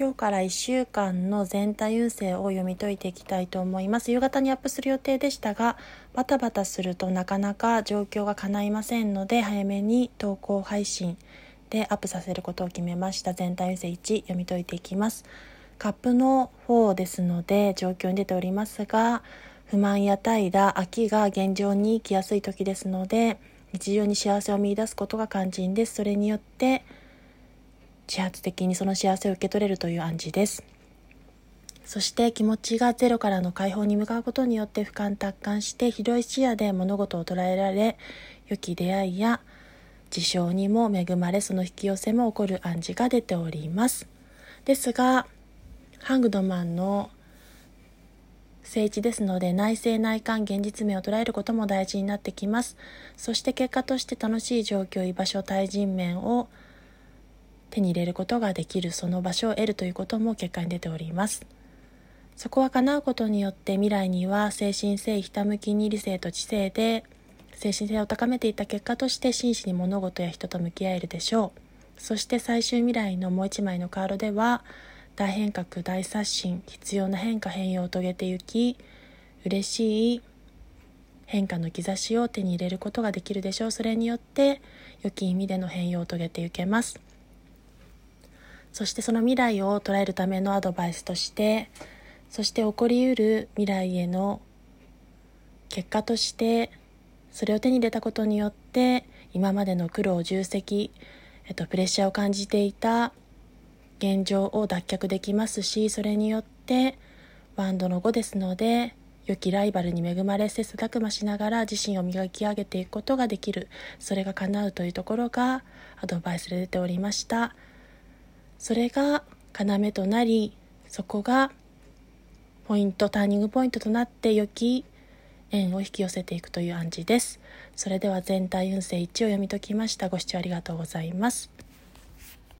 今日から1週間の全体運勢を読み解いていきたいと思います。夕方にアップする予定でしたがバタバタするとなかなか状況が叶いませんので早めに投稿配信でアップさせることを決めました。全体運勢1読み解いていきます。カップの4ですので状況に出ておりますが不満や怠惰飽きが現状に来やすい時ですので日常に幸せを見いだすことが肝心です。それによって自発的にその幸せを受け取れるという暗示です。そして気持ちがゼロからの解放に向かうことによって俯瞰達観して広い視野で物事を捉えられ良き出会いや事象にも恵まれその引き寄せも起こる暗示が出ております。ですがハングドマンの聖地ですので内政内観現実面を捉えることも大事になってきます。そして結果として楽しい状況居場所対人面を手に入れることができるその場所を得るということも結果に出ております。そこは叶うことによって未来には精神性ひたむきに理性と知性で精神性を高めていった結果として真摯に物事や人と向き合えるでしょう。そして最終未来のもう一枚のカードでは大変革大刷新必要な変化変容を遂げてゆき嬉しい変化の兆しを手に入れることができるでしょう。それによって良き意味での変容を遂げていけます。そしてその未来を捉えるためのアドバイスとしてそして起こりうる未来への結果としてそれを手に入れたことによって今までの苦労重責、えっと、プレッシャーを感じていた現状を脱却できますしそれによってワンドの5ですので良きライバルに恵まれ切磋琢磨しながら自身を磨き上げていくことができるそれが叶うというところがアドバイスで出ておりました。それが要となりそこがポイントターニングポイントとなって良き縁を引き寄せていくという暗示です。それでは全体運勢1を読み解きました。ご視聴ありがとうございます。